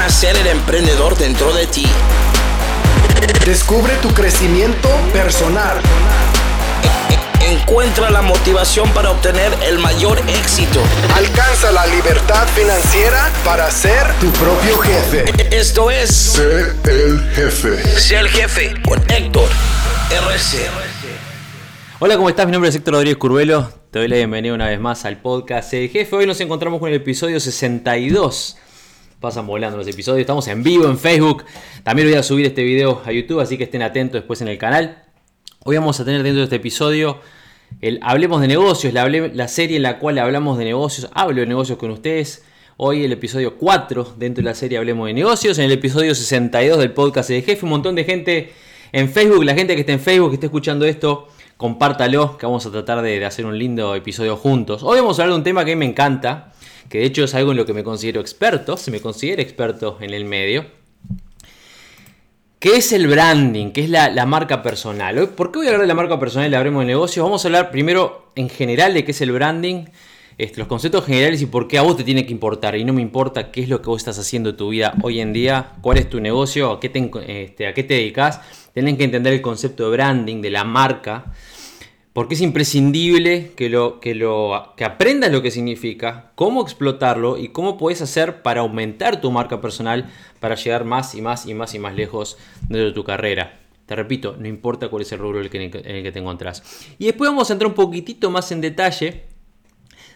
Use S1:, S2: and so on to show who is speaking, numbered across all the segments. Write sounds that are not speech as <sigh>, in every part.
S1: nacer el emprendedor dentro de ti.
S2: Descubre tu crecimiento personal.
S1: Encuentra la motivación para obtener el mayor éxito.
S2: Alcanza la libertad financiera para ser tu propio jefe.
S1: Esto es
S3: Sé el jefe.
S1: Sé el jefe con Héctor RC.
S4: Hola, ¿cómo estás? Mi nombre es Héctor Rodríguez Curvelo. Te doy la bienvenida una vez más al podcast Sé el Jefe. Hoy nos encontramos con el episodio 62. Pasan volando los episodios. Estamos en vivo en Facebook. También voy a subir este video a YouTube, así que estén atentos después en el canal. Hoy vamos a tener dentro de este episodio el Hablemos de negocios, la, serie en la cual hablamos de negocios. Hablo de negocios con ustedes. Hoy el episodio 4 dentro de la serie Hablemos de negocios. En el episodio 62 del podcast de jefe. Un montón de gente en Facebook. La gente que está en Facebook, que está escuchando esto, compártalo. Que vamos a tratar de, de hacer un lindo episodio juntos. Hoy vamos a hablar de un tema que a mí me encanta. Que de hecho es algo en lo que me considero experto. Se me considera experto en el medio. ¿Qué es el branding? ¿Qué es la, marca personal? ¿Por qué voy a hablar de la marca personal y la de negocios? Vamos a hablar primero en general de qué es el branding, este, los conceptos generales y por qué a vos te tiene que importar. Y no me importa qué es lo que vos estás haciendo en tu vida hoy en día, cuál es tu negocio, a qué te, este, dedicas. Tenés que entender el concepto de branding, de la marca, porque es imprescindible que, lo, que, lo, que aprendas lo que significa, cómo explotarlo y cómo puedes hacer para aumentar tu marca personal para llegar más y más y más y más lejos dentro de tu carrera. Te repito, no importa cuál es el rubro en el que, te encontrás. Y después vamos a entrar un poquitito más en detalle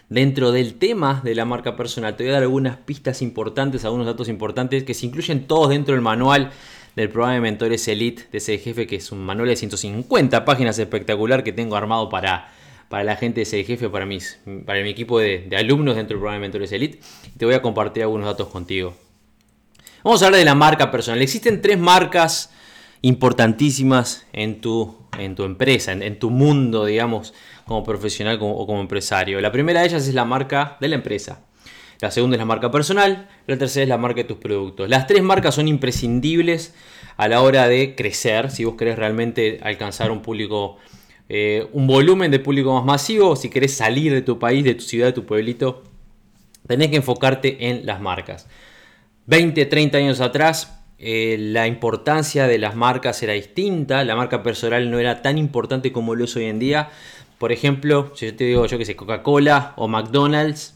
S4: dentro del tema de la marca personal. Te voy a dar algunas pistas importantes, algunos datos importantes que se incluyen todos dentro del manual del programa de mentores Elite de ese jefe, que es un manual de 150 páginas espectacular que tengo armado para, para la gente de ese jefe, para, mis, para mi equipo de, alumnos dentro del programa de mentores Elite. Te voy a compartir algunos datos contigo. Vamos a hablar de la marca personal. Existen tres marcas importantísimas en tu, en tu empresa, en, tu mundo, digamos, como profesional o como empresario. La primera de ellas es la marca de la empresa. La segunda es la marca personal, la tercera es la marca de tus productos. Las tres marcas son imprescindibles a la hora de crecer, si vos querés realmente alcanzar un público, eh, un volumen de público más masivo, si querés salir de tu país, de tu ciudad, de tu pueblito, tenés que enfocarte en las marcas. 20, 30 años atrás, eh, la importancia de las marcas era distinta, la marca personal no era tan importante como lo es hoy en día. Por ejemplo, si yo te digo yo que sé, Coca-Cola o McDonald's,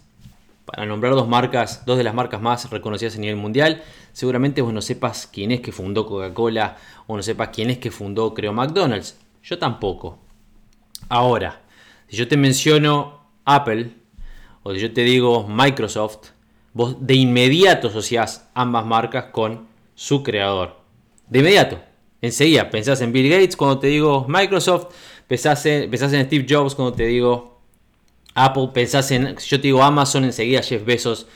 S4: para nombrar dos marcas, dos de las marcas más reconocidas a nivel mundial, seguramente vos no sepas quién es que fundó Coca-Cola o no sepas quién es que fundó, creo, McDonald's. Yo tampoco. Ahora, si yo te menciono Apple o si yo te digo Microsoft, vos de inmediato asociás ambas marcas con su creador. De inmediato. Enseguida pensás en Bill Gates cuando te digo Microsoft, pensás en, pensás en Steve Jobs cuando te digo Apple, pensás en, si yo te digo Amazon, enseguida Jeff Bezos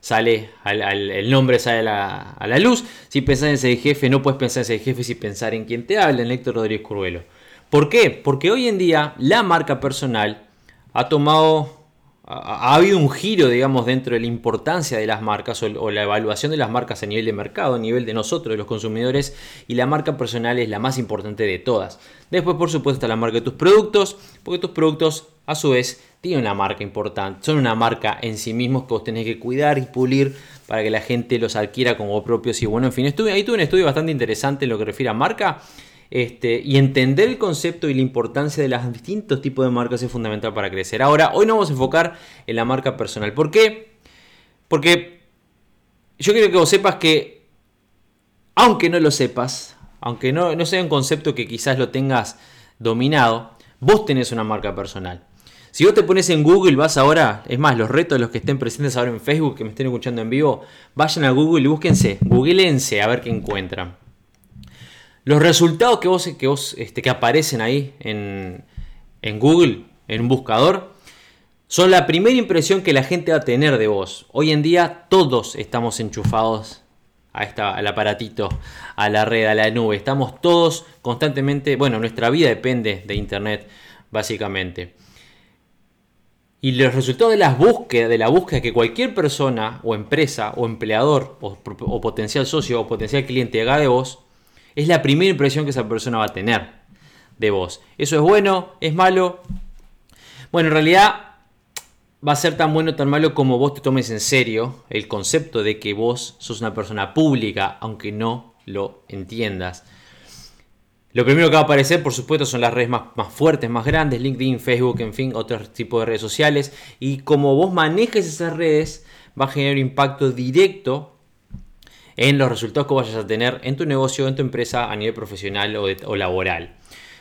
S4: sale, al, el nombre sale a la, luz. Si pensás en ese jefe, no puedes pensar en ese jefe sin pensar en quien te habla, en Héctor Rodríguez Curvelo. ¿Por qué? Porque hoy en día la marca personal ha tomado, ha, ha habido un giro, digamos, dentro de la importancia de las marcas o, o, la evaluación de las marcas a nivel de mercado, a nivel de nosotros, de los consumidores, y la marca personal es la más importante de todas. Después, por supuesto, está la marca de tus productos, porque tus productos, a su vez, tienen una marca importante, son una marca en sí mismos que vos tenés que cuidar y pulir para que la gente los adquiera como propios. Y bueno, en fin, estuve, ahí tuve un estudio bastante interesante en lo que refiere a marca. Este, y entender el concepto y la importancia de los distintos tipos de marcas es fundamental para crecer. Ahora, hoy nos vamos a enfocar en la marca personal. ¿Por qué? Porque yo quiero que vos sepas que, aunque no lo sepas, aunque no, no sea un concepto que quizás lo tengas dominado, vos tenés una marca personal. Si vos te pones en Google, vas ahora, es más, los retos de los que estén presentes ahora en Facebook, que me estén escuchando en vivo, vayan a Google y búsquense, googleense a ver qué encuentran. Los resultados que, vos, que, vos, este, que aparecen ahí en, en Google, en un buscador, son la primera impresión que la gente va a tener de vos. Hoy en día todos estamos enchufados a esta, al aparatito, a la red, a la nube. Estamos todos constantemente, bueno, nuestra vida depende de Internet, básicamente. Y los resultados de las búsquedas, de la búsqueda que cualquier persona o empresa o empleador o, o, potencial socio o potencial cliente haga de vos, es la primera impresión que esa persona va a tener de vos. ¿Eso es bueno? ¿Es malo? Bueno, en realidad va a ser tan bueno o tan malo como vos te tomes en serio el concepto de que vos sos una persona pública, aunque no lo entiendas. Lo primero que va a aparecer, por supuesto, son las redes más, fuertes, más grandes, LinkedIn, Facebook, en fin, otros tipos de redes sociales. Y como vos manejes esas redes, va a generar impacto directo en los resultados que vayas a tener en tu negocio, en tu empresa a nivel profesional o, laboral.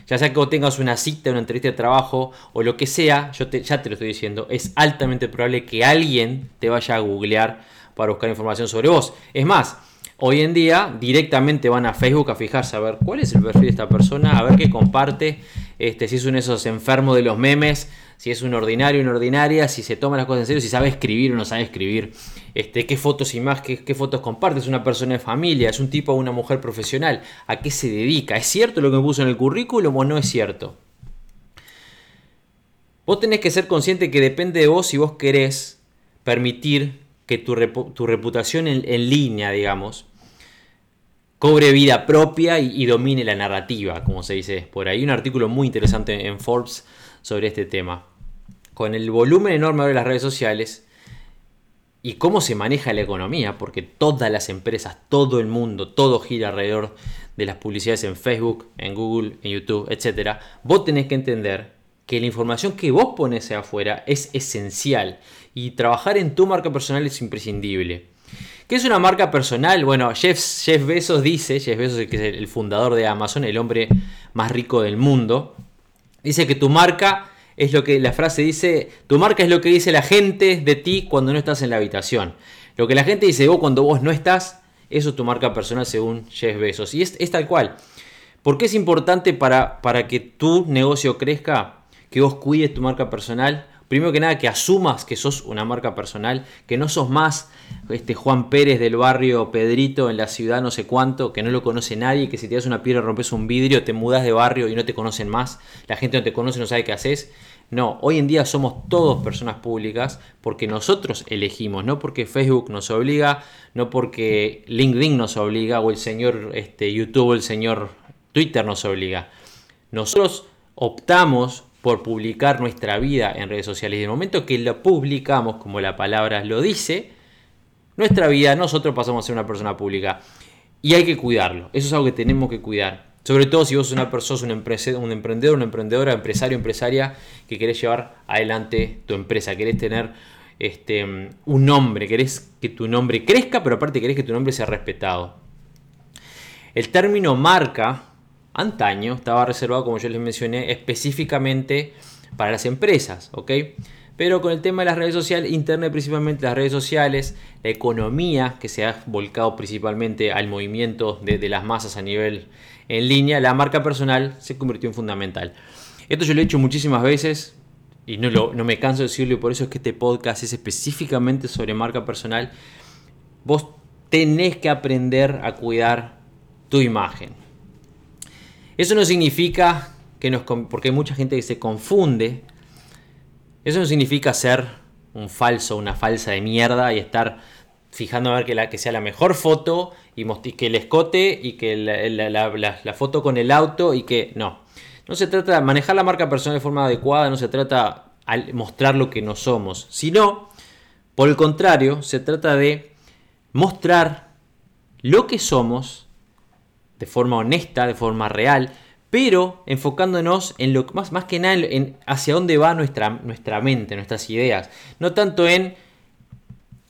S4: Ya sea que tengas una cita, una entrevista de trabajo o lo que sea, yo ya te lo estoy diciendo, es altamente probable que alguien te vaya a googlear para buscar información sobre vos. Es más, Hoy en día directamente van a Facebook a fijarse a ver cuál es el perfil de esta persona, a ver qué comparte, este, si es uno de esos enfermos de los memes, si es un ordinario, una ordinaria, si se toma las cosas en serio, si sabe escribir o no sabe escribir, este, qué fotos y más, qué, fotos comparte, es una persona de familia, es un tipo o una mujer profesional, a qué se dedica, ¿es cierto lo que me puso en el currículum o no es cierto? Vos tenés que ser consciente que depende de vos si vos querés permitir que tu, reputación en línea, digamos, cobre vida propia y, domine la narrativa, como se dice por ahí. Un artículo muy interesante en Forbes sobre este tema. Con el volumen enorme de las redes sociales y cómo se maneja la economía, porque todas las empresas, todo el mundo, todo gira alrededor de las publicidades en Facebook, en Google, en YouTube, etc. Vos tenés que entender que la información que vos pones afuera es esencial y trabajar en tu marca personal es imprescindible. ¿Qué es una marca personal? Bueno, Jeff, Jeff Bezos dice, Jeff Bezos que es el fundador de Amazon, el hombre más rico del mundo, dice que tu marca es lo que la frase dice, tu marca es lo que dice la gente de ti cuando no estás en la habitación. Lo que la gente dice vos cuando vos no estás, eso es tu marca personal según Jeff Bezos. Y es, es tal cual. ¿Por qué es importante para, para que tu negocio crezca que vos cuides tu marca personal? primero que nada que asumas que sos una marca personal, que no sos más este Juan Pérez del barrio Pedrito en la ciudad no sé cuánto, que no lo conoce nadie, que si te das una piedra rompes un vidrio, te mudas de barrio y no te conocen más, la gente no te conoce, no sabe qué haces. No, hoy en día somos todos personas públicas porque nosotros elegimos, no porque Facebook nos obliga, no porque LinkedIn nos obliga o el señor este, YouTube o el señor Twitter nos obliga. Nosotros optamos por publicar nuestra vida en redes sociales. Y el momento que lo publicamos, como la palabra lo dice, nuestra vida, nosotros pasamos a ser una persona pública. Y hay que cuidarlo. Eso es algo que tenemos que cuidar. Sobre todo si vos sos una persona, un, un emprendedor, una emprendedora, empresario, empresaria, que querés llevar adelante tu empresa, querés tener este, un nombre, querés que tu nombre crezca, pero aparte querés que tu nombre sea respetado. El término marca antaño estaba reservado, como yo les mencioné, específicamente para las empresas, ¿ok? Pero con el tema de las redes sociales, Internet principalmente las redes sociales, la economía que se ha volcado principalmente al movimiento de, las masas a nivel en línea, la marca personal se convirtió en fundamental. Esto yo lo he hecho muchísimas veces y no, no me canso de decirlo y por eso es que este podcast es específicamente sobre marca personal. Vos tenés que aprender a cuidar tu imagen. Eso no significa que nos... porque hay mucha gente que se confunde. Eso no significa ser un falso, una falsa de mierda y estar fijando a ver que, la, que sea la mejor foto y, que el escote y que la, foto con el auto y que no. No se trata de manejar la marca personal de forma adecuada, no se trata de mostrar lo que no somos, sino, por el contrario, se trata de mostrar lo que somos de forma honesta, de forma real, pero enfocándonos en lo más, más que nada en, hacia dónde va nuestra, nuestra mente, nuestras ideas. No tanto en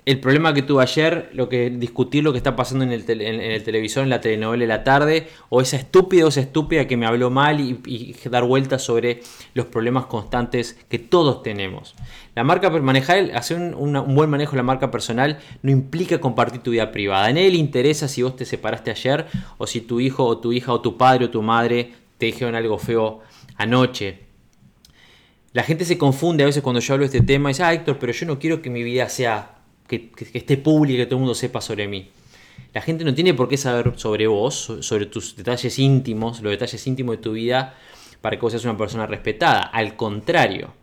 S4: el problema que tuve ayer, lo que discutir lo que está pasando en el, televisor, en la telenovela de la tarde, o esa estúpida o esa estúpida que me habló mal y, dar vueltas sobre los problemas constantes que todos tenemos. La marca, manejar, hacer un, buen manejo de la marca personal no implica compartir tu vida privada. Nadie le interesa si vos te separaste ayer, o si tu hijo o tu hija o tu padre o tu madre te dijeron algo feo anoche. La gente se confunde a veces cuando yo hablo de este tema y dice, ah, Héctor, pero yo no quiero que mi vida sea que, esté pública, que todo el mundo sepa sobre mí. La gente no tiene por qué saber sobre vos, sobre tus detalles íntimos, los detalles íntimos de tu vida, para que vos seas una persona respetada. Al contrario,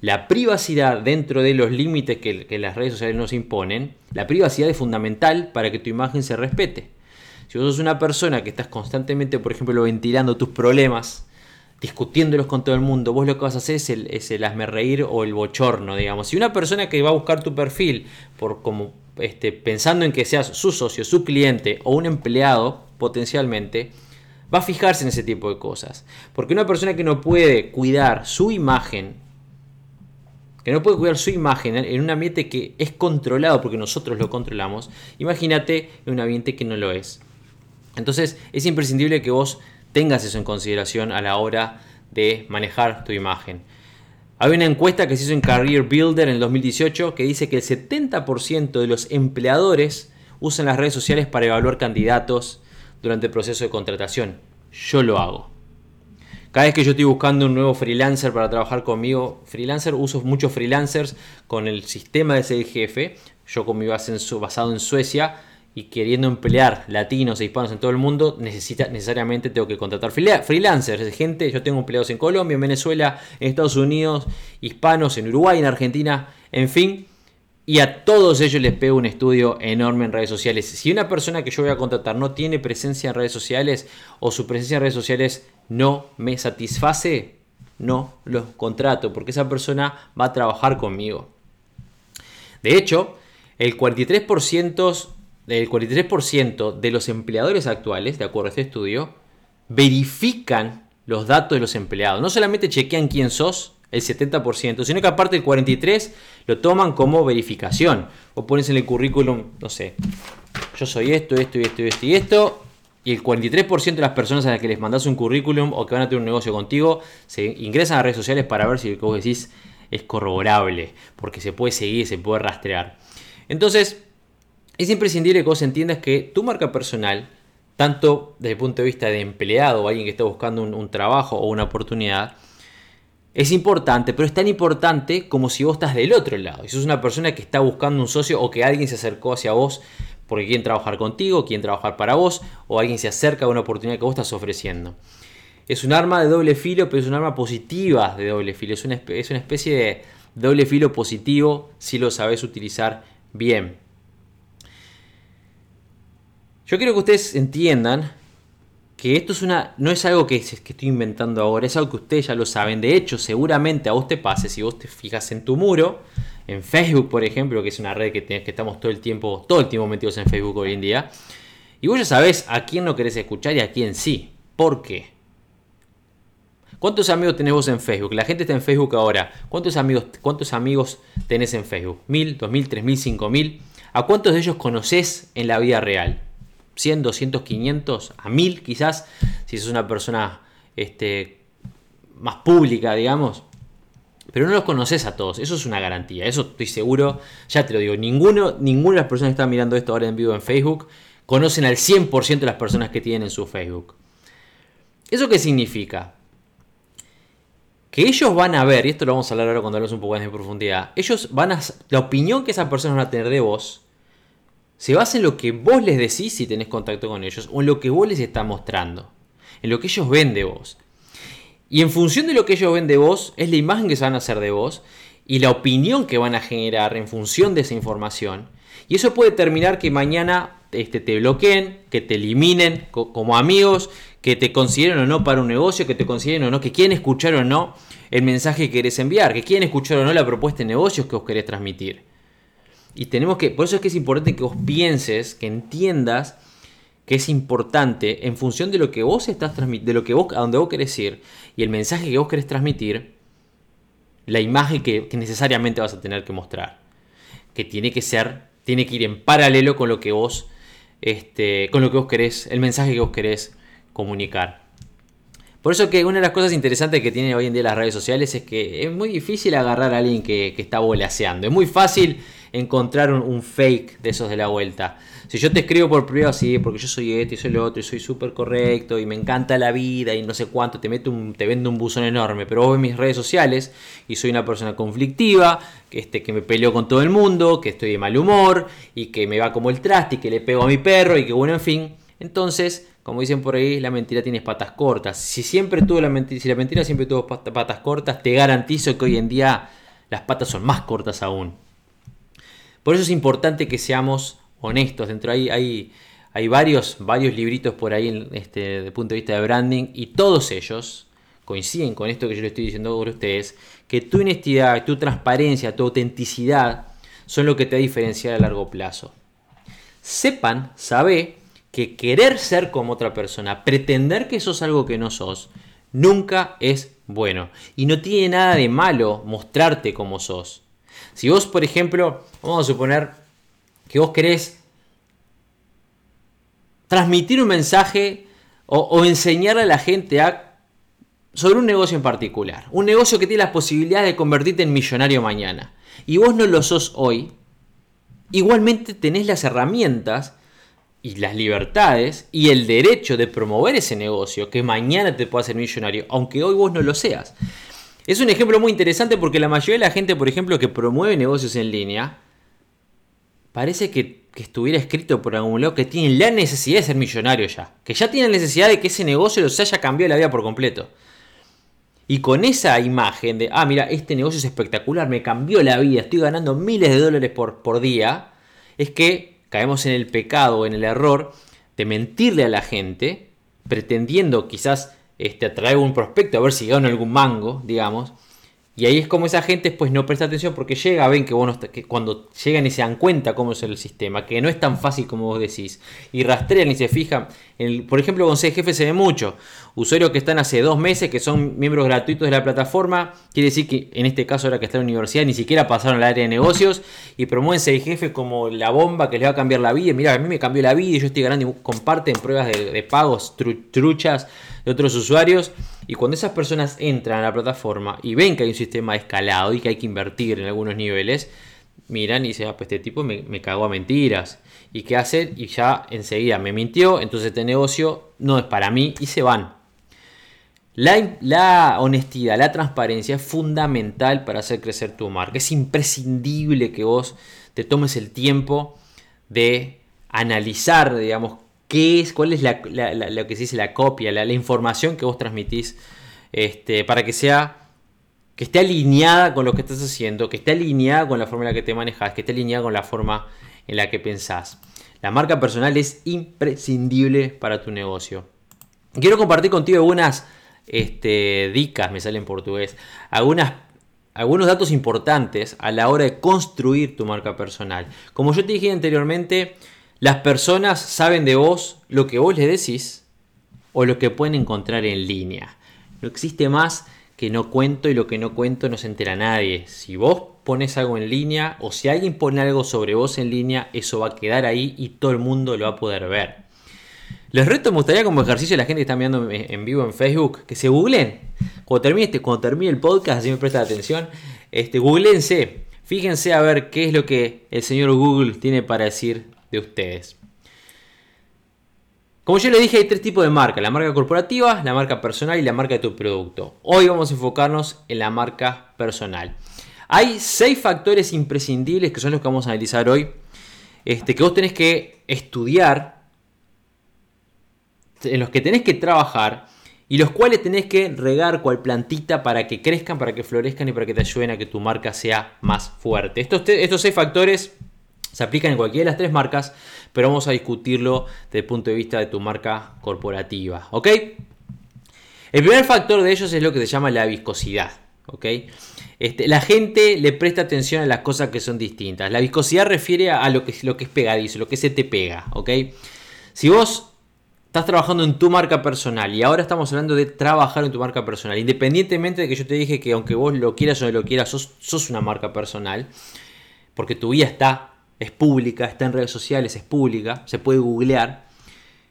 S4: la privacidad dentro de los límites que, que, las redes sociales nos imponen, la privacidad es fundamental para que tu imagen se respete. Si vos sos una persona que estás constantemente, por ejemplo, ventilando tus problemas discutiéndolos con todo el mundo, vos lo que vas a hacer es el, es hazme reír o el bochorno, digamos. Si una persona que va a buscar tu perfil por como este, pensando en que seas su socio, su cliente o un empleado potencialmente, va a fijarse en ese tipo de cosas. Porque una persona que no puede cuidar su imagen, que no puede cuidar su imagen en un ambiente que es controlado porque nosotros lo controlamos, imagínate en un ambiente que no lo es. Entonces es imprescindible que vos tengas eso en consideración a la hora de manejar tu imagen. Hay una encuesta que se hizo en Career Builder en el 2018 que dice que el 70% de los empleadores usan las redes sociales para evaluar candidatos durante el proceso de contratación. Yo lo hago. Cada vez que yo estoy buscando un nuevo freelancer para trabajar conmigo, freelancer, uso muchos freelancers con el sistema de ser jefe. Yo con mi basado en Suecia, y queriendo emplear latinos e hispanos en todo el mundo, necesita, necesariamente tengo que contratar freelancers, gente, yo tengo empleados en Colombia, en Venezuela, en Estados Unidos, hispanos, en Uruguay, en Argentina, en fin, y a todos ellos les pego un estudio enorme en redes sociales. Si una persona que yo voy a contratar no tiene presencia en redes sociales o su presencia en redes sociales no me satisface, no lo contrato, porque esa persona va a trabajar conmigo. De hecho, el 43% el 43% de los empleadores actuales, de acuerdo a este estudio, verifican los datos de los empleados. No solamente chequean quién sos, el 70%, sino que aparte el 43% lo toman como verificación. O pones en el currículum, no sé, yo soy esto, esto y esto y esto y esto. Y el 43% de las personas a las que les mandas un currículum o que van a tener un negocio contigo, se ingresan a redes sociales para ver si lo que vos decís es corroborable. Porque se puede seguir, se puede rastrear. Entonces, es imprescindible que vos entiendas que tu marca personal, tanto desde el punto de vista de empleado o alguien que está buscando un, trabajo o una oportunidad, es importante, pero es tan importante como si vos estás del otro lado. Si sos una persona que está buscando un socio o que alguien se acercó hacia vos porque quieren trabajar contigo, quieren trabajar para vos, o alguien se acerca a una oportunidad que vos estás ofreciendo. Es un arma de doble filo, pero es un arma positiva de doble filo. Es una, es una especie de doble filo positivo si lo sabes utilizar bien. Yo quiero que ustedes entiendan que esto es una, no es algo que, estoy inventando ahora, es algo que ustedes ya lo saben. De hecho, seguramente a vos te pase, si vos te fijas en tu muro, en Facebook, por ejemplo, que es una red que, que estamos todo el tiempo, todo el tiempo metidos en Facebook hoy en día, y vos ya sabés a quién no querés escuchar y a quién sí. ¿Por qué? ¿Cuántos amigos tenés vos en Facebook? La gente está en Facebook ahora. ¿Cuántos amigos, cuántos amigos tenés en Facebook? ¿Mil, dos mil, tres mil, cinco mil? ¿A cuántos de ellos conoces en la vida real? 100, 200, 500, a 1000 quizás, si sos una persona este, más pública, digamos. Pero no los conoces a todos, eso es una garantía, eso estoy seguro, ya te lo digo, ninguno, ninguna de las personas que están mirando esto ahora en vivo en Facebook conocen al 100% de las personas que tienen en su Facebook. ¿Eso qué significa? Que ellos van a ver, y esto lo vamos a hablar ahora cuando hablamos un poco más en profundidad, ellos van a, la opinión que esas personas van a tener de vos, se basa en lo que vos les decís si tenés contacto con ellos o en lo que vos les estás mostrando, en lo que ellos ven de vos. Y en función de lo que ellos ven de vos, es la imagen que se van a hacer de vos y la opinión que van a generar en función de esa información. Y eso puede terminar que mañana este, te bloqueen, que te eliminen como amigos, que te consideren o no para un negocio, que te consideren o no, que quieren escuchar o no el mensaje que querés enviar, que quieren escuchar o no la propuesta de negocios que os querés transmitir. Y tenemos que, por eso es que es importante que vos pienses, que entiendas que es importante en función de lo que vos estás transmitiendo, de lo que vos, a donde vos querés ir y el mensaje que vos querés transmitir, la imagen que, necesariamente vas a tener que mostrar. Que tiene que ser, tiene que ir en paralelo con lo que vos, este, con lo que vos querés, el mensaje que vos querés comunicar. Por eso que una de las cosas interesantes que tienen hoy en día las redes sociales es que es muy difícil agarrar a alguien que, que está volaseando. Es muy fácil encontrar un, fake de esos de la vuelta. Si yo te escribo por privado, sí, porque yo soy este y soy lo otro y soy súper correcto y me encanta la vida y no sé cuánto, te, meto un, te vendo un buzón enorme, pero vos ves mis redes sociales y soy una persona conflictiva, que, este, que me peleo con todo el mundo, que estoy de mal humor y que me va como el traste y que le pego a mi perro y que bueno, en fin. Entonces, como dicen por ahí, la mentira tiene patas cortas. Si siempre tuvo la mentira, si la mentira siempre tuvo patas cortas, te garantizo que hoy en día las patas son más cortas aún. Por eso es importante que seamos honestos. Dentro ahí hay, varios, libritos por ahí este, desde el punto de vista de branding y todos ellos coinciden con esto que yo le estoy diciendo a ustedes, que tu honestidad, tu transparencia, tu autenticidad son lo que te va a diferenciar a largo plazo. Sepan, sabe que querer ser como otra persona, pretender que sos algo que no sos, nunca es bueno. Y no tiene nada de malo mostrarte como sos. Si vos, por ejemplo, vamos a suponer que vos querés transmitir un mensaje o, enseñarle a la gente a, sobre un negocio en particular. Un negocio que tiene las posibilidades de convertirte en millonario mañana. Y vos no lo sos hoy. Igualmente tenés las herramientas y las libertades y el derecho de promover ese negocio que mañana te pueda hacer millonario, aunque hoy vos no lo seas. Es un ejemplo muy interesante porque la mayoría de la gente, por ejemplo, que promueve negocios en línea, parece que, estuviera escrito por algún lado que tienen la necesidad de ser millonario ya. Que ya tienen necesidad de que ese negocio los haya cambiado la vida por completo. Y con esa imagen de, ah, mira, este negocio es espectacular, me cambió la vida, estoy ganando miles de dólares por, por día, es que caemos en el pecado, en el error de mentirle a la gente, pretendiendo quizás este, atraer un prospecto a ver si gana algún mango, digamos, y ahí es como esa gente pues no presta atención porque llega, ven que, vos que cuando llegan y se dan cuenta cómo es el sistema, que no es tan fácil como vos decís, y rastrean y se fijan, en por ejemplo con CGF se ve mucho, usuarios que están hace dos meses, que son miembros gratuitos de la plataforma, quiere decir que en este caso ahora que está en la universidad ni siquiera pasaron al área de negocios y promueven CGF como la bomba que les va a cambiar la vida, mira, a mí me cambió la vida y yo estoy ganando y comparten pruebas de, pagos truchas de otros usuarios. Y cuando esas personas entran a la plataforma y ven que hay un sistema escalado y que hay que invertir en algunos niveles, miran y dicen, ah, pues este tipo me, me cagó a mentiras. ¿Y qué hacen? Y ya enseguida me mintió, entonces este negocio no es para mí y se van. La, la, honestidad, la transparencia es fundamental para hacer crecer tu marca. Es imprescindible que vos te tomes el tiempo de analizar, digamos, es, cuál es la, lo que se dice la copia, la, información que vos transmitís, este, para que sea, que esté alineada con lo que estás haciendo, que esté alineada con la forma en la que te manejas, que esté alineada con la forma en la que pensás. La marca personal es imprescindible para tu negocio. Quiero compartir contigo algunas este, dicas, me sale en portugués, algunas algunos datos importantes a la hora de construir tu marca personal. Como yo te dije anteriormente, las personas saben de vos lo que vos les decís o lo que pueden encontrar en línea. No existe más que no cuento y lo que no cuento no se entera nadie. Si vos pones algo en línea o si alguien pone algo sobre vos en línea, eso va a quedar ahí y todo el mundo lo va a poder ver. Les reto, me gustaría como ejercicio a la gente que está mirando en vivo en Facebook, que se googlen. Cuando termine, este, cuando termine el podcast, así me presta atención, este. Fíjense a ver qué es lo que el señor Google tiene para decir ustedes. Como yo les dije, hay tres tipos de marca. La marca corporativa, la marca personal y la marca de tu producto. Hoy vamos a enfocarnos en la marca personal. Hay seis factores imprescindibles que son los que vamos a analizar hoy. Este, que vos tenés que estudiar, en los que tenés que trabajar y los cuales tenés que regar cual plantita para que crezcan, para que florezcan y para que te ayuden a que tu marca sea más fuerte. Estos, estos seis factores se aplican en cualquiera de las tres marcas, pero vamos a discutirlo desde el punto de vista de tu marca corporativa. ¿Ok? El primer factor de ellos es lo que se llama la viscosidad. ¿Ok? Este, la gente le presta atención a las cosas que son distintas. La viscosidad refiere a lo que, lo que es pegadizo, lo que se te pega. ¿Ok? Si vos estás trabajando en tu marca personal y ahora estamos hablando de trabajar en tu marca personal, independientemente de que yo te dije que aunque vos lo quieras o no lo quieras, sos una marca personal, porque tu vida está es pública, está en redes sociales, es pública, se puede googlear.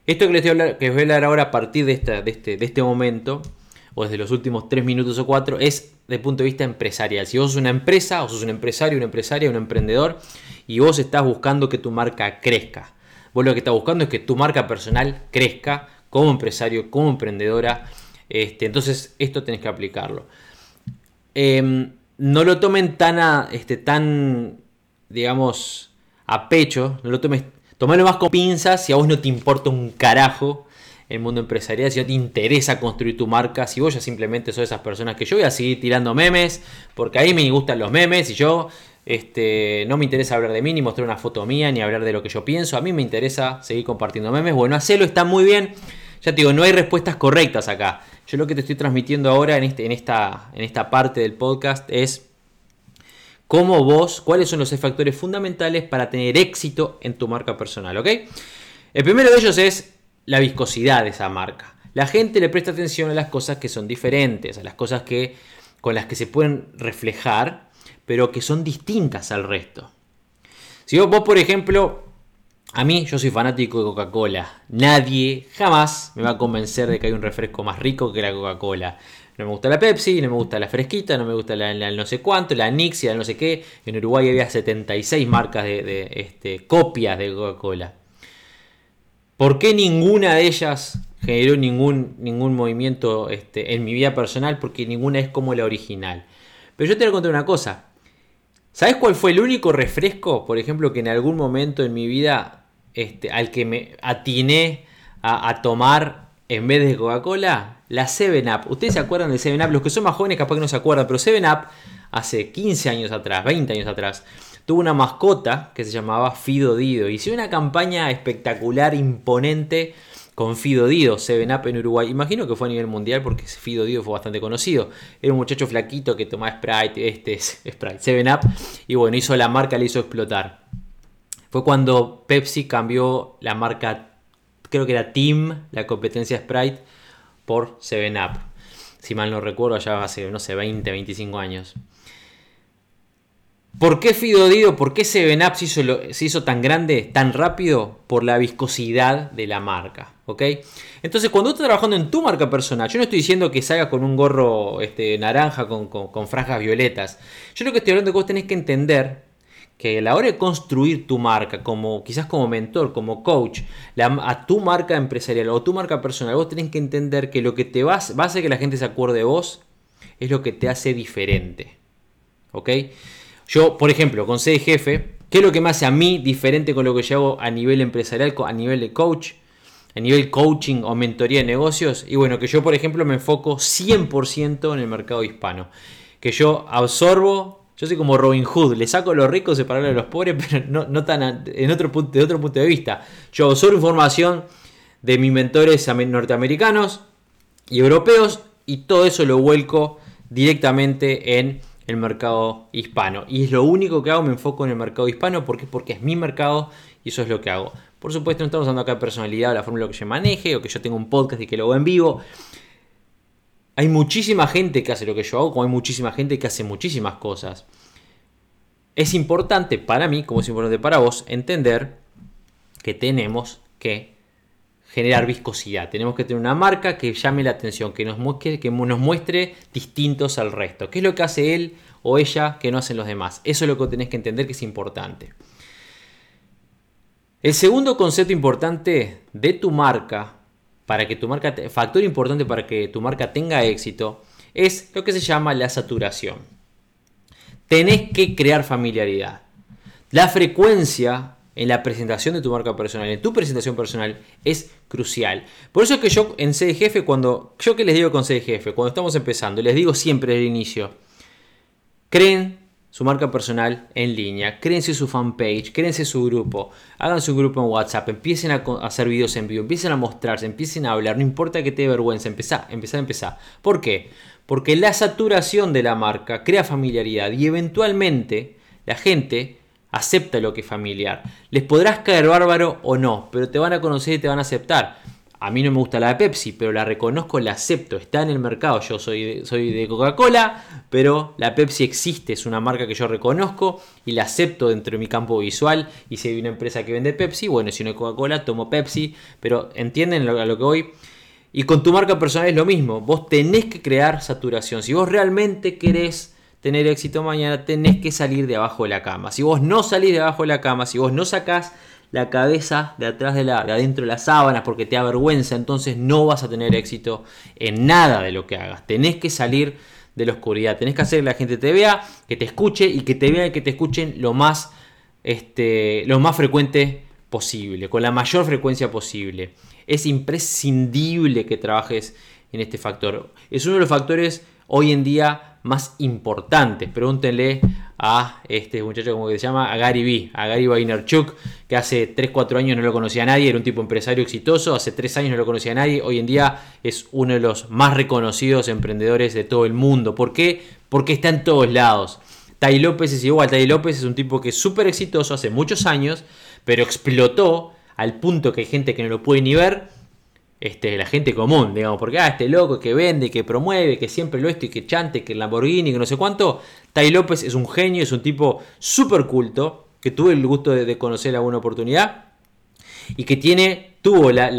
S4: Esto que les, voy a hablar, ahora a partir de, esta, de, este, de este momento, o desde los últimos tres minutos o cuatro, es de punto de vista empresarial. Si vos sos una empresa, o sos un empresario, una empresaria, un emprendedor, y vos estás buscando que tu marca crezca. Vos lo que estás buscando es que tu marca personal crezca como empresario, como emprendedora. Este, entonces, esto tenés que aplicarlo. Em, no lo tomen tan, este, tan digamos, a pecho, no lo tomes, tomalo más con pinzas si a vos no te importa un carajo el mundo empresarial, si no te interesa construir tu marca, si vos ya simplemente sos esas personas que yo voy a seguir tirando memes, porque a mí me gustan los memes y yo este, no me interesa hablar de mí, ni mostrar una foto mía, ni hablar de lo que yo pienso, a mí me interesa seguir compartiendo memes, bueno, hacelo, está muy bien, ya te digo, no hay respuestas correctas acá. Yo lo que te estoy transmitiendo ahora en, este, en, esta, en esta parte del podcast es cómo vos, cuáles son los factores fundamentales para tener éxito en tu marca personal, ¿ok? El primero de ellos es la viscosidad de esa marca. La gente le presta atención a las cosas que son diferentes, a las cosas que, con las que se pueden reflejar, pero que son distintas al resto. Si vos, por ejemplo, a mí yo soy fanático de Coca-Cola, nadie jamás me va a convencer de que hay un refresco más rico que la Coca-Cola. No me gusta la Pepsi, no me gusta la fresquita, no me gusta la, no sé cuánto, la Nix y la no sé qué. En Uruguay había 76 marcas de, este, copias de Coca-Cola. ¿Por qué ninguna de ellas generó ningún, ningún movimiento este, en mi vida personal? Porque ninguna es como la original. Pero yo te voy a contar una cosa. ¿Sabes cuál fue el único refresco, por ejemplo, que en algún momento en mi vida este, al que me atiné a tomar en vez de Coca-Cola? La 7-Up. ¿Ustedes se acuerdan de 7-Up? Los que son más jóvenes capaz que no se acuerdan, pero 7-Up hace 15 años atrás, 20 años atrás, tuvo una mascota que se llamaba Fido Dido. Hizo una campaña espectacular, imponente con Fido Dido, 7-Up en Uruguay. Imagino que fue a nivel mundial porque Fido Dido fue bastante conocido. Era un muchacho flaquito que tomaba Sprite, este es <laughs> Sprite, 7-Up, y bueno, hizo la marca, le hizo explotar. Fue cuando Pepsi cambió la marca, creo que era Team, la competencia Sprite, por 7up. Si mal no recuerdo, allá hace, no sé, 20, 25 años. ¿Por qué Fido Dido, por qué 7up se hizo, se hizo tan grande, tan rápido? Por la viscosidad de la marca. ¿Ok? Entonces, cuando estás trabajando en tu marca personal, yo no estoy diciendo que salgas con un gorro este, naranja con, con, franjas violetas. Yo lo que estoy hablando es que vos tenés que entender que a la hora de construir tu marca, como quizás como mentor, como coach, a tu marca empresarial o tu marca personal, vos tenés que entender que lo que te va, va a hacer que la gente se acuerde de vos es lo que te hace diferente. ¿Ok? Yo, por ejemplo, con C jefe, ¿qué es lo que me hace a mí diferente con lo que yo hago a nivel empresarial, a nivel de coach? a nivel coaching o mentoría de negocios. Y bueno, que yo, por ejemplo, me enfoco 100% en el mercado hispano. Que yo absorbo yo soy como Robin Hood, le saco a los ricos para a los pobres, <laughs> pero no, tan en otro punto, de otro punto de vista. Yo absorbo información de mis mentores norteamericanos y europeos y todo eso lo vuelco directamente en el mercado hispano. Y es lo único que hago, me enfoco en el mercado hispano porque, porque es mi mercado y eso es lo que hago. Por supuesto, no estamos hablando acá de personalidad la en que yo maneje o que yo tenga un podcast y que lo hago en vivo. Hay muchísima gente que hace lo que yo hago, como hay muchísima gente que hace muchísimas cosas. Es importante para mí, como es importante para vos, entender que tenemos que generar viscosidad. Tenemos que tener una marca que llame la atención, que nos muestre, distintos al resto. ¿Qué es lo que hace él o ella que no hacen los demás? Eso es lo que tenés que entender que es importante. El segundo concepto importante de tu marca para que tu marca, factor importante para que tu marca tenga éxito es lo que se llama la saturación. Tenés que crear familiaridad. La frecuencia en la presentación de tu marca personal, en tu presentación personal, es crucial. Por eso es que yo en CDGF, cuando yo que les digo con CDGF, cuando estamos empezando, les digo siempre al inicio, creen su marca personal en línea, créense su fanpage, créense su grupo, hagan su grupo en WhatsApp, empiecen a hacer videos en vivo, empiecen a mostrarse, empiecen a hablar, no importa que te dé vergüenza, empezá, empezá, empezá. ¿Por qué? Porque la saturación de la marca crea familiaridad y eventualmente la gente acepta lo que es familiar. Les podrás caer bárbaro o no, pero te van a conocer y te van a aceptar. A mí no me gusta la de Pepsi, pero la reconozco, la acepto, está en el mercado. Yo soy de, soy de Coca-Cola, pero la Pepsi existe, es una marca que yo reconozco y la acepto dentro de mi campo visual. Y si hay una empresa que vende Pepsi, bueno, si no hay Coca-Cola, tomo Pepsi, pero entienden a lo que voy. Y con tu marca personal es lo mismo, vos tenés que crear saturación. Si vos realmente querés tener éxito mañana, tenés que salir de abajo de la cama. Si vos no salís de abajo de la cama, si vos no sacás la cabeza de atrás de, la, de adentro de las sábanas porque te avergüenza, entonces no vas a tener éxito en nada de lo que hagas. Tenés que salir de la oscuridad, tenés que hacer que la gente te vea, que te escuche y que te vea y que te escuchen lo más, este, lo más frecuente posible, con la mayor frecuencia posible. Es imprescindible que trabajes en este factor. Es uno de los factores hoy en día más importantes. Pregúntenle a este muchacho, como que se llama, a Gary B, a Gary Vaynerchuk, que hace 3-4 años no lo conocía a nadie, era un tipo empresario exitoso, hace 3 años no lo conocía a nadie, hoy en día es uno de los más reconocidos emprendedores de todo el mundo. ¿Por qué? Porque está en todos lados. Tai López es igual, Tai López es un tipo que es súper exitoso hace muchos años, pero explotó al punto que hay gente que no lo puede ni ver este, la gente común, digamos, porque ah, este loco que vende, que promueve, que siempre lo esto y que chante, que el Lamborghini, que no sé cuánto. Tai López es un genio, es un tipo súper culto, que tuve el gusto de, conocer alguna oportunidad y que tiene, tuvo la,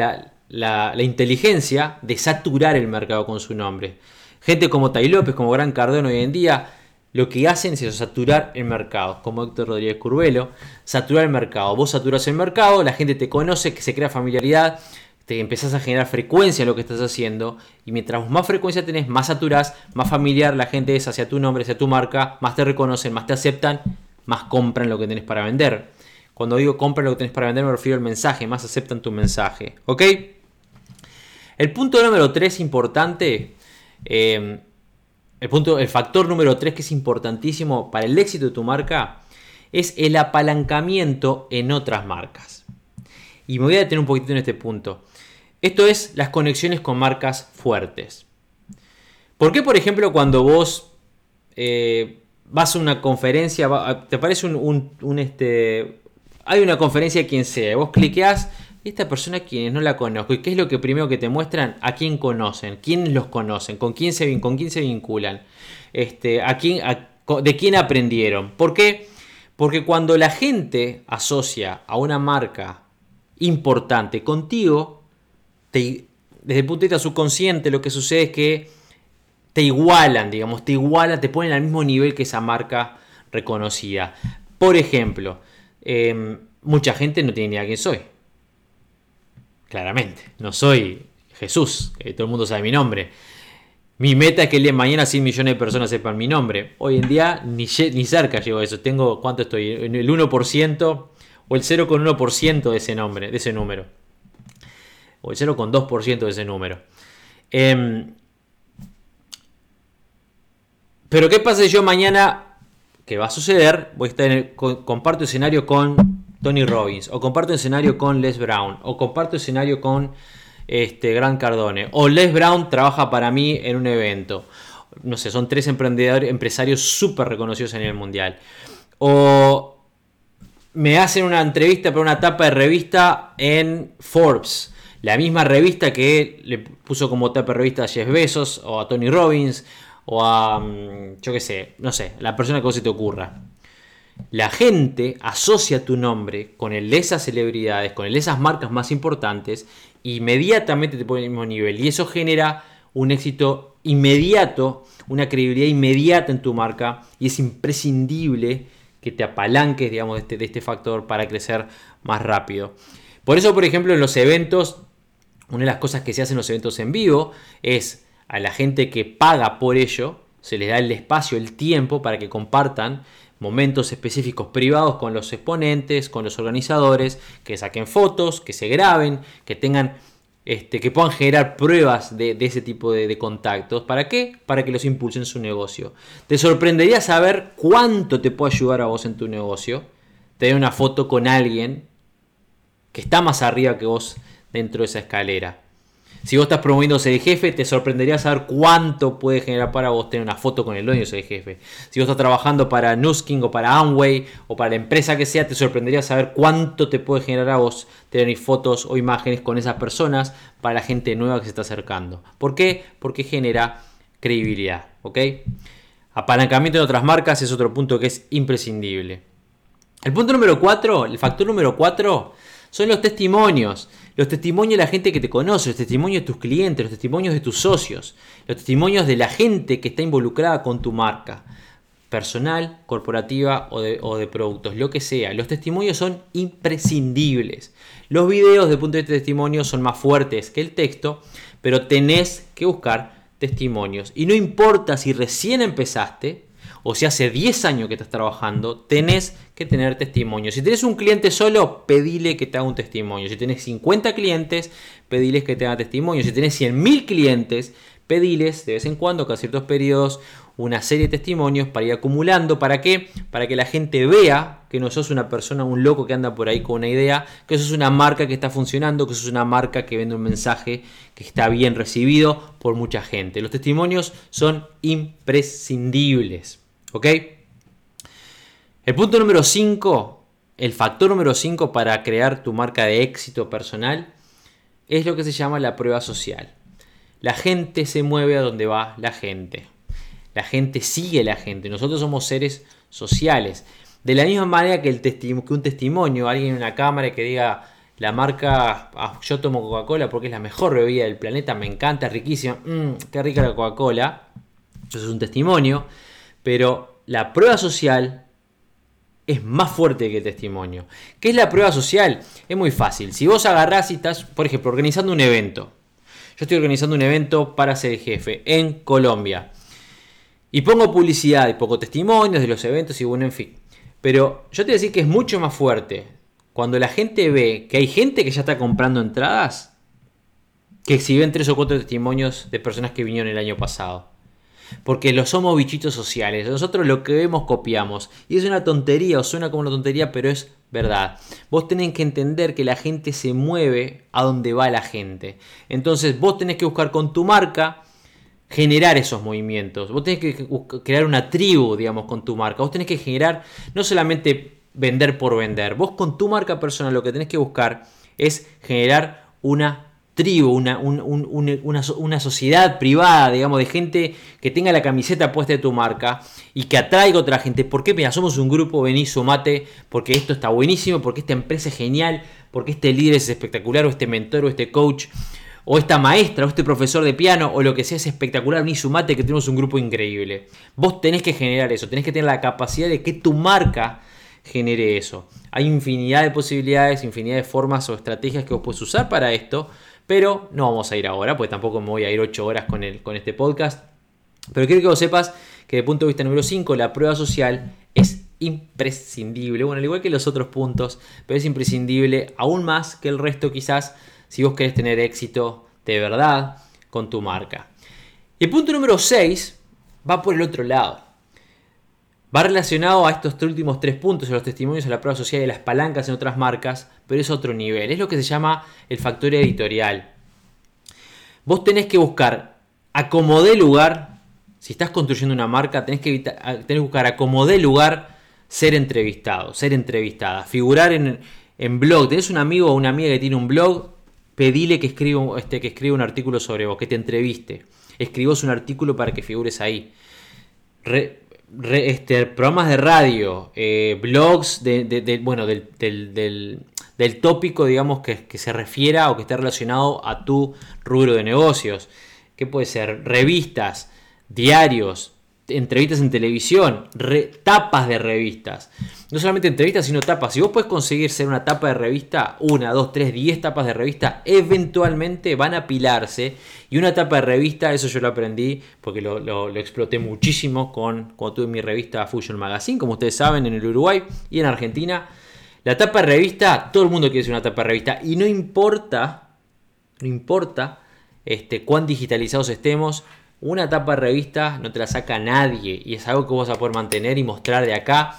S4: la, inteligencia de saturar el mercado con su nombre. Gente como Tai López, como Gran Cardone hoy en día, lo que hacen es saturar el mercado, como Héctor Rodríguez Curvelo, saturar el mercado. Vos saturas el mercado, la gente te conoce, que se crea familiaridad, te empezás a generar frecuencia en lo que estás haciendo y mientras más frecuencia tenés, más saturás, más familiar la gente es hacia tu nombre, hacia tu marca, más te reconocen, más te aceptan, más compran lo que tenés para vender. Cuando digo compran lo que tenés para vender me refiero al mensaje, más aceptan tu mensaje. ¿Ok? El punto número 3 importante, eh, el, punto, el factor número 3 que es importantísimo para el éxito de tu marca es el apalancamiento en otras marcas. Y me voy a detener un poquito en este punto. Esto es las conexiones con marcas fuertes. ¿Por qué, por ejemplo, cuando vos eh, vas a una conferencia, te parece un, este, hay una conferencia de quien sea, vos cliqueás, esta persona quienes no la conozco, ¿y qué es lo que primero que te muestran? ¿A quién conocen? ¿Quiénes los conocen? ¿Con quién se, con quién se vinculan? Este, ¿a quién, ¿De quién aprendieron? ¿Por qué? Porque cuando la gente asocia a una marca importante contigo, desde el punto de vista subconsciente lo que sucede es que te igualan, digamos, te igualan, te ponen al mismo nivel que esa marca reconocida. Por ejemplo, em, mucha gente no tiene ni idea quién soy. Claramente, no soy Jesús, todo el mundo sabe mi nombre. Mi meta es que el mañana 100 millones de personas sepan mi nombre. Hoy en día ni, cerca llego a eso. Tengo, ¿cuánto estoy? El 1% o el 0,1% de ese nombre, de ese número o el 0,2% de ese número. Em, pero ¿qué pasa si yo mañana, que va a suceder, voy a estar en comparto escenario con Tony Robbins, o comparto escenario con Les Brown, o comparto escenario con este, Grant Cardone, o Les Brown trabaja para mí en un evento. No sé, son tres emprendedores, empresarios súper reconocidos a nivel mundial. O me hacen una entrevista para una tapa de revista en Forbes la misma revista que le puso como tapa revista a Jeff Bezos o a Tony Robbins o a, mm, yo qué sé, no sé, la persona que se te ocurra. La gente asocia tu nombre con el de esas celebridades, con el de esas marcas más importantes, inmediatamente te pone al mismo nivel. Y eso genera un éxito inmediato, una credibilidad inmediata en tu marca. Y es imprescindible que te apalanques, digamos, de este, de este factor para crecer más rápido. Por eso, por ejemplo, en los eventos una de las cosas que se hacen en los eventos en vivo es a la gente que paga por ello, se les da el espacio, el tiempo para que compartan momentos específicos privados con los exponentes, con los organizadores, que saquen fotos, que se graben, que tengan este, que puedan generar pruebas de, ese tipo de, de, contactos. ¿Para qué? Para que los impulsen su negocio. Te sorprendería saber cuánto te puede ayudar a vos en tu negocio. Tener una foto con alguien que está más arriba que vos dentro de esa escalera. Si vos estás promoviendo ser jefe, te sorprendería saber cuánto puede generar para vos tener una foto con el dueño de ese jefe. Si vos estás trabajando para Nusking o para Amway o para la empresa que sea, te sorprendería saber cuánto te puede generar a vos tener fotos o imágenes con esas personas para la gente nueva que se está acercando. ¿Por qué? Porque genera credibilidad. ¿Ok? Apalancamiento en otras marcas es otro punto que es imprescindible. El punto número 4, el factor número 4, son los testimonios. Los testimonios de la gente que te conoce, los testimonios de tus clientes, los testimonios de tus socios, los testimonios de la gente que está involucrada con tu marca, personal, corporativa o de, productos, lo que sea. Los testimonios son imprescindibles. Los videos de punto de de testimonio son más fuertes que el texto, pero tenés que buscar testimonios. Y no importa si recién empezaste o si hace 10 años que estás trabajando, tenés que tener testimonio. Si tenés un cliente solo, pedile que te haga un testimonio. Si tenés 50 clientes, pediles que te haga testimonio. Si tenés 100.000 clientes, pediles de vez en cuando, cada ciertos periodos, una serie de testimonios para ir acumulando. ¿Para qué? Para que la gente vea que no sos una persona, un loco que anda por ahí con una idea, que sos una marca que está funcionando, que sos una marca que vende un mensaje que está bien recibido por mucha gente. Los testimonios son imprescindibles. ¿Ok? El punto número 5, el factor número 5 para crear tu marca de éxito personal es lo que se llama la prueba social. La gente se mueve a donde va la gente. La gente sigue a la gente. Nosotros somos seres sociales. De la misma manera que, un testimonio, alguien en una cámara que diga la marca, ah, yo tomo Coca-Cola porque es la mejor bebida del planeta, me encanta, riquísima, mmm, qué rica la Coca-Cola. Eso es un testimonio. Pero la prueba social es más fuerte que el testimonio. ¿Qué es la prueba social? Es muy fácil. Si vos agarrás y estás, por ejemplo, organizando un evento. Yo estoy organizando un evento para ser jefe en Colombia. Y pongo publicidad y pongo testimonios de los eventos y bueno, en fin. Pero yo te voy a decir que es mucho más fuerte cuando la gente ve que hay gente que ya está comprando entradas que si ven tres o cuatro testimonios de personas que vinieron el año pasado. Porque lo somos bichitos sociales. Nosotros lo que vemos copiamos. Y es una tontería, o suena como una tontería, pero es verdad. Vos tenés que entender que la gente se mueve a donde va la gente. Entonces vos tenés que buscar con tu marca generar esos movimientos. Vos tenés que crear una tribu, digamos, con tu marca. Vos tenés que generar no solamente vender por vender. Vos con tu marca personal lo que tenés que buscar es generar una tribu, una, una, sociedad privada, digamos, de gente que tenga la camiseta puesta de tu marca y que atraiga a otra gente. ¿Por qué? Mira, somos un grupo, vení, sumate, porque esto está buenísimo, porque esta empresa es genial, porque este líder es espectacular, o este mentor, o este coach, o esta maestra o este profesor de piano o lo que sea es espectacular, sumate que tenemos un grupo increíble. Vos tenés que generar eso, tenés que tener la capacidad de que tu marca genere eso. Hay infinidad de posibilidades, infinidad de formas o estrategias que vos puedes usar para esto, pero no vamos a ir ahora, porque tampoco me voy a ir 8 horas con, el, con este podcast. Pero quiero que vos sepas que el punto de vista número 5, la prueba social es imprescindible. Bueno, al igual que los otros puntos, pero es imprescindible aún más que el resto quizás si vos querés tener éxito de verdad con tu marca. Y el punto número 6 va por el otro lado. Va relacionado a estos últimos tres puntos, a los testimonios, a la prueba social y las palancas en otras marcas, pero es otro nivel. Es lo que se llama el factor editorial. Vos tenés que buscar a como dé lugar, si estás construyendo una marca, tenés que, evitar, tenés que buscar a como dé lugar ser entrevistado, ser entrevistada, figurar en, en blog. Tenés un amigo o una amiga que tiene un blog, pedile que escriba, este, que escriba un artículo sobre vos, que te entreviste. Escribos un artículo para que figures ahí. Este, programas de radio, eh, blogs de, bueno, del, del, tópico, digamos, que, que, se refiera o que esté relacionado a tu rubro de negocios. ¿Qué puede ser? Revistas, diarios, entrevistas en televisión, tapas de revistas. No solamente entrevistas, sino tapas. Si vos puedes conseguir ser una tapa de revista, una, dos, tres, diez tapas de revista, eventualmente van a apilarse. Y una tapa de revista, eso yo lo aprendí porque lo, exploté muchísimo con, cuando tuve mi revista Fusion Magazine, como ustedes saben, en el Uruguay y en Argentina. La tapa de revista, todo el mundo quiere ser una tapa de revista. Y no importa, no importa este, cuán digitalizados estemos, una tapa de revista no te la saca nadie y es algo que vos vas a poder mantener y mostrar de acá,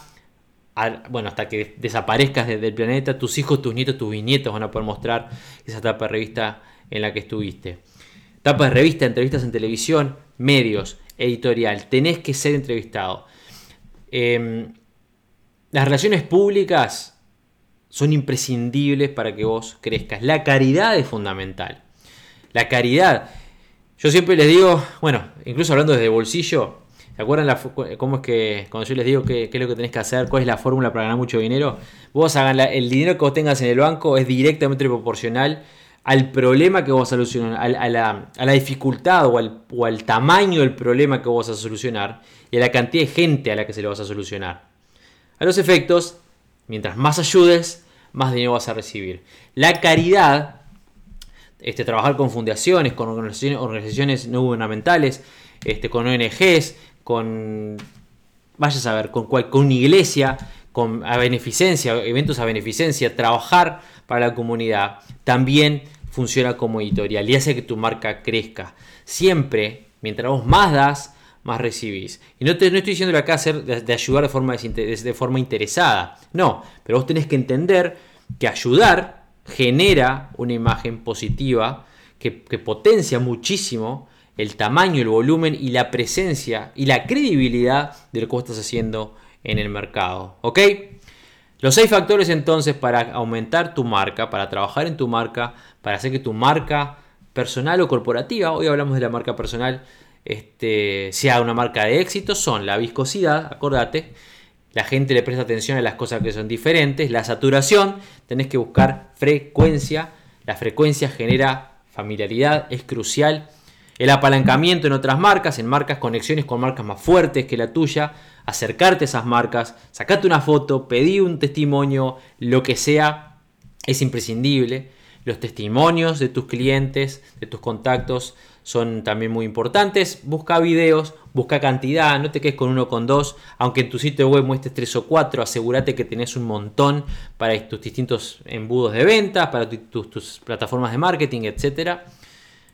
S4: bueno, hasta que desaparezcas del planeta, tus hijos, tus nietos, tus bisnietos van a poder mostrar esa tapa de revista en la que estuviste. Tapa de revista, entrevistas en televisión, medios, editorial, tenés que ser entrevistado. Em, las relaciones públicas son imprescindibles para que vos crezcas. La caridad es fundamental. La caridad yo siempre les digo, bueno, incluso hablando desde bolsillo, ¿se acuerdan cómo es que cuando yo les digo qué, es lo que tenés que hacer, cuál es la fórmula para ganar mucho dinero? Vos hagan el dinero que vos tengas en el banco es directamente proporcional al problema que vos vas a solucionar, a, la, dificultad o al, o al, tamaño del problema que vos vas a solucionar y a la cantidad de gente a la que se lo vas a solucionar. A los efectos, mientras más ayudes, más dinero vas a recibir. La caridad este, trabajar con fundaciones, con organizaciones, no gubernamentales, este, con ONGs, con vayas a ver, con, cual, con una iglesia, con a beneficencia, eventos a beneficencia, trabajar para la comunidad, también funciona como editorial y hace que tu marca crezca. Siempre, mientras vos más das, más recibís. Y no, te, no estoy diciendo acá hacer, de, ayudar de forma, de forma interesada. No, pero vos tenés que entender que ayudar genera una imagen positiva que, potencia muchísimo el tamaño, el volumen y la presencia y la credibilidad de lo que estás haciendo en el mercado. ¿Ok? Los seis factores entonces para aumentar tu marca, para trabajar en tu marca, para hacer que tu marca personal o corporativa, hoy hablamos de la marca personal, este, sea una marca de éxito son la viscosidad, acordate, la gente le presta atención a las cosas que son diferentes, la saturación, tenés que buscar frecuencia, la frecuencia genera familiaridad, es crucial, el apalancamiento en otras marcas, en marcas, conexiones con marcas más fuertes que la tuya, acercarte a esas marcas, sacate una foto, pedí un testimonio, lo que sea, es imprescindible. Los testimonios de tus clientes, de tus contactos, son también muy importantes. Busca videos, busca cantidad, no te quedes con uno con dos. Aunque en tu sitio web muestres tres o cuatro, asegúrate que tenés un montón para tus distintos embudos de ventas, para tus, plataformas de marketing, etc.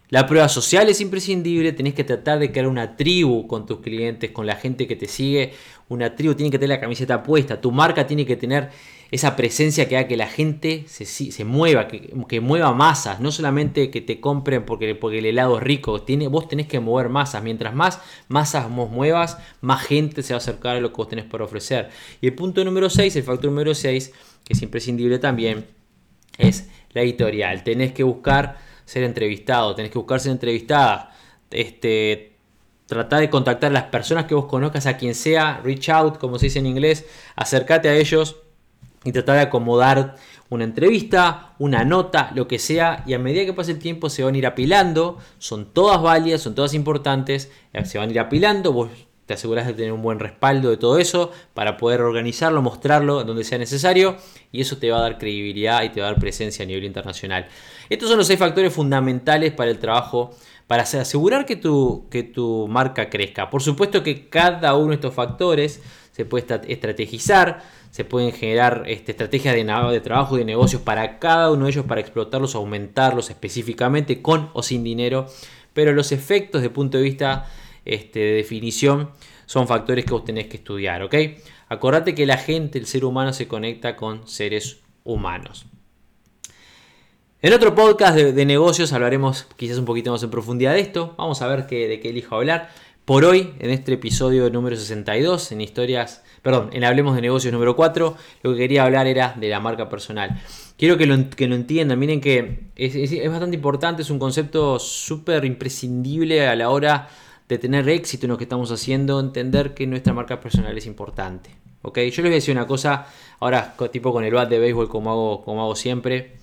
S4: La prueba social es imprescindible, tenés que tratar de crear una tribu con tus clientes, con la gente que te sigue. Una tribu tiene que tener la camiseta puesta, tu marca tiene que tener esa presencia que haga que la gente se, se mueva, que, mueva masas, no solamente que te compren porque, porque el helado es rico, tiene, vos tenés que mover masas, mientras más masas vos muevas, más gente se va a acercar a lo que vos tenés por ofrecer. Y el punto número 6, el factor número 6, que es imprescindible también, es la editorial. Tenés que buscar ser entrevistado, tenés que buscar ser entrevistada. Este, Trata de contactar a las personas que vos conozcas, a quien sea, reach out, como se dice en inglés, acércate a ellos y tratar de acomodar una entrevista, una nota, lo que sea, y a medida que pase el tiempo se van a ir apilando, son todas válidas, son todas importantes, se van a ir apilando, vos te aseguras de tener un buen respaldo de todo eso para poder organizarlo, mostrarlo donde sea necesario, y eso te va a dar credibilidad y te va a dar presencia a nivel internacional. Estos son los seis factores fundamentales para el trabajo, para asegurar que tu, que tu marca crezca. Por supuesto que cada uno de estos factores se puede estrategizar, se pueden generar este, estrategias de, de trabajo y de negocios para cada uno de ellos para explotarlos, aumentarlos específicamente con o sin dinero, pero los efectos de punto de vista este, de definición son factores que vos tenés que estudiar, ¿ok? Acordate que la gente, el ser humano se conecta con seres humanos. En otro podcast de, negocios hablaremos quizás un poquito más en profundidad de esto. Vamos a ver qué, de qué elijo hablar. Por hoy, en este episodio número 62, en historias, perdón, en Hablemos de Negocios número 4, lo que quería hablar era de la marca personal. Quiero que lo, que lo entiendan, miren que es, bastante importante, es un concepto súper imprescindible a la hora de tener éxito en lo que estamos haciendo, entender que nuestra marca personal es importante. ¿ok? Yo les voy a decir una cosa, ahora tipo con el bat de béisbol como hago, como hago siempre.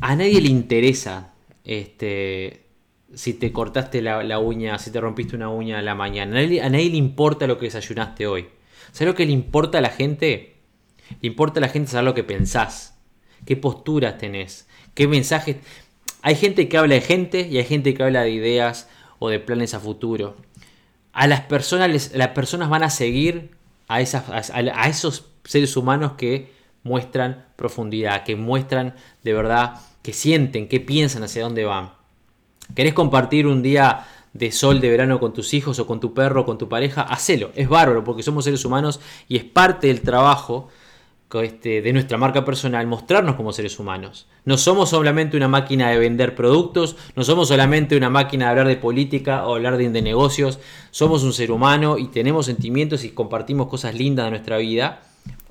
S4: A nadie le interesa este, si te cortaste la, uña, si te rompiste una uña a la mañana. A nadie, le importa lo que desayunaste hoy. ¿Sabes lo que le importa a la gente? Le importa a la gente saber lo que pensás, qué posturas tenés, qué mensajes. Hay gente que habla de gente y hay gente que habla de ideas o de planes a futuro. A las personas, las personas van a seguir a, esos seres humanos que muestran profundidad, que muestran de verdad, que sienten, que piensan hacia dónde van. ¿Querés compartir un día de sol de verano con tus hijos o con tu perro o con tu pareja? Hacelo, es bárbaro porque somos seres humanos y es parte del trabajo este, de nuestra marca personal mostrarnos como seres humanos. No somos solamente una máquina de vender productos, no somos solamente una máquina de hablar de política o hablar de, de negocios, somos un ser humano y tenemos sentimientos y compartimos cosas lindas de nuestra vida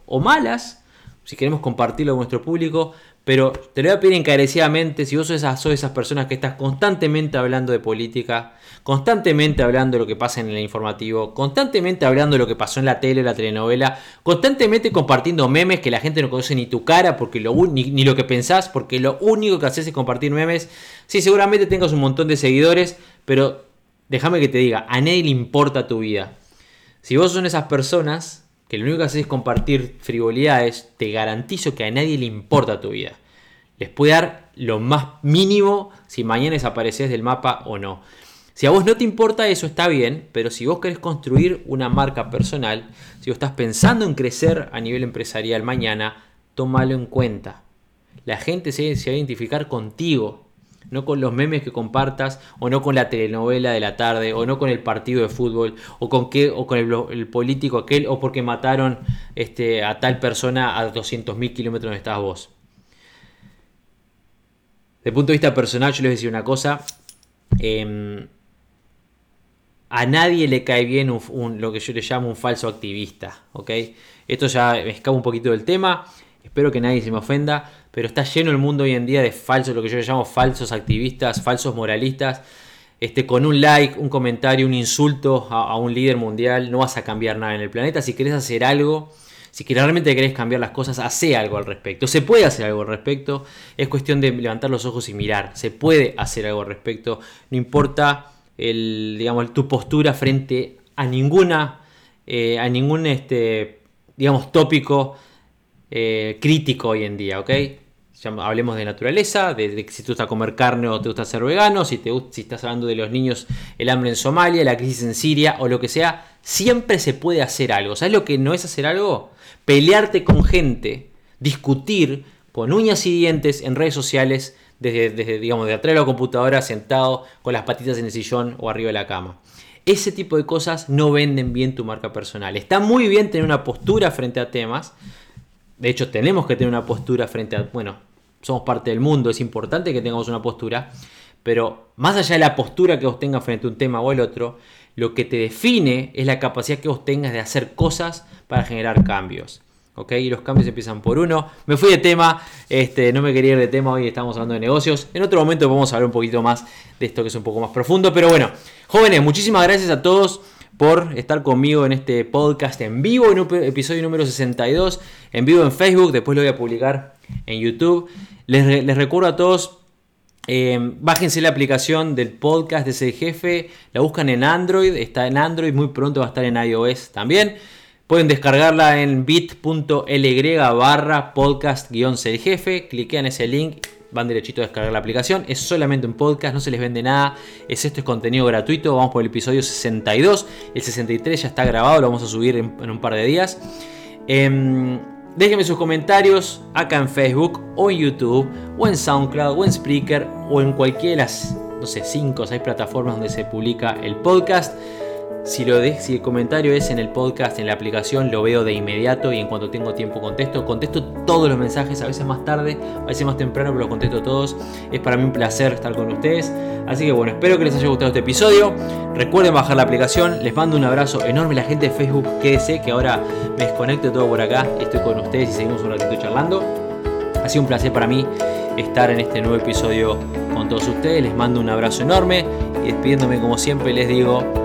S4: o malas, si queremos compartirlo con nuestro público, pero te lo voy a pedir encarecidamente, si vos sos esas, personas que estás constantemente hablando de política, constantemente hablando de lo que pasa en el informativo, constantemente hablando de lo que pasó en la tele, la telenovela, constantemente compartiendo memes que la gente no conoce ni tu cara porque lo, ni, ni lo que pensás, porque lo único que haces es compartir memes. Sí, seguramente tengas un montón de seguidores, pero déjame que te diga, a nadie le importa tu vida. Si vos son esas personas, que lo único que haces es compartir frivolidades, te garantizo que a nadie le importa tu vida. Les puede dar lo más mínimo si mañana desapareces del mapa o no. Si a vos no te importa eso, está bien, pero si vos querés construir una marca personal, si vos estás pensando en crecer a nivel empresarial mañana, tómalo en cuenta. La gente se, se va a identificar contigo, no con los memes que compartas, o no con la telenovela de la tarde, o no con el partido de fútbol, o con qué, o con el, político aquel, o porque mataron este, a tal persona a 200.000 kilómetros donde estás vos. El punto de vista personal, yo les voy a decir una cosa. Em, a nadie le cae bien lo que yo le llamo un falso activista. Esto ya me escapa un poquito del tema. Espero que nadie se me ofenda. Pero está lleno el mundo hoy en día de falsos, lo que yo llamo falsos activistas, falsos moralistas. Este, con un like, un comentario, un insulto a, a un líder mundial, no vas a cambiar nada en el planeta. Si querés hacer algo, si realmente querés cambiar las cosas, hace algo al respecto. Se puede hacer algo al respecto. Es cuestión de levantar los ojos y mirar. Se puede hacer algo al respecto. No importa el, digamos, tu postura frente a ninguna, eh, a ningún, este, digamos, tópico eh, crítico hoy en día, ¿ok? Hablemos de naturaleza, de, si te gusta comer carne o te gusta ser vegano, si, te, estás hablando de los niños, el hambre en Somalia, la crisis en Siria o lo que sea, siempre se puede hacer algo. ¿Sabes lo que no es hacer algo? Pelearte con gente, discutir con uñas y dientes en redes sociales desde, digamos, de atrás de la computadora, sentado con las patitas en el sillón o arriba de la cama. Ese tipo de cosas no venden bien tu marca personal. Está muy bien tener una postura frente a temas. De hecho, tenemos que tener una postura frente a... Bueno, somos parte del mundo, es importante que tengamos una postura. Pero más allá de la postura que vos tengas frente a un tema o el otro, lo que te define es la capacidad que vos tengas de hacer cosas para generar cambios. ¿ok? Y los cambios empiezan por uno. Me fui de tema, este, no me quería ir de tema, hoy estamos hablando de negocios. En otro momento vamos a hablar un poquito más de esto que es un poco más profundo. Pero bueno, jóvenes, muchísimas gracias a todos por estar conmigo en este podcast en vivo, en un episodio número 62, en vivo en Facebook, después lo voy a publicar en YouTube. Les, recuerdo a todos, eh, bájense la aplicación del podcast de ese jefe, la buscan en Android, está en Android, muy pronto va a estar en iOS también. Pueden descargarla en bit.ly barra podcast guion jefe. Cliquean ese link, van derechito a descargar la aplicación. Es solamente un podcast, no se les vende nada. Es esto es contenido gratuito. Vamos por el episodio 62. El 63 ya está grabado, lo vamos a subir en, un par de días. Em, déjenme sus comentarios acá en Facebook o en YouTube o en SoundCloud o en Spreaker o en cualquiera de las, no sé, 5 o 6 plataformas donde se publica el podcast. Si, lo de, si el comentario es en el podcast, en la aplicación, lo veo de inmediato y en cuanto tengo tiempo contesto. Contesto todos los mensajes, a veces más tarde, a veces más temprano, pero los contesto todos. Es para mí un placer estar con ustedes. Así que bueno, espero que les haya gustado este episodio. Recuerden bajar la aplicación. Les mando un abrazo enorme a la gente de Facebook. Quédese que ahora me desconecto todo por acá estoy con ustedes y seguimos un ratito charlando. Ha sido un placer para mí estar en este nuevo episodio con todos ustedes. Les mando un abrazo enorme y despidiéndome como siempre les digo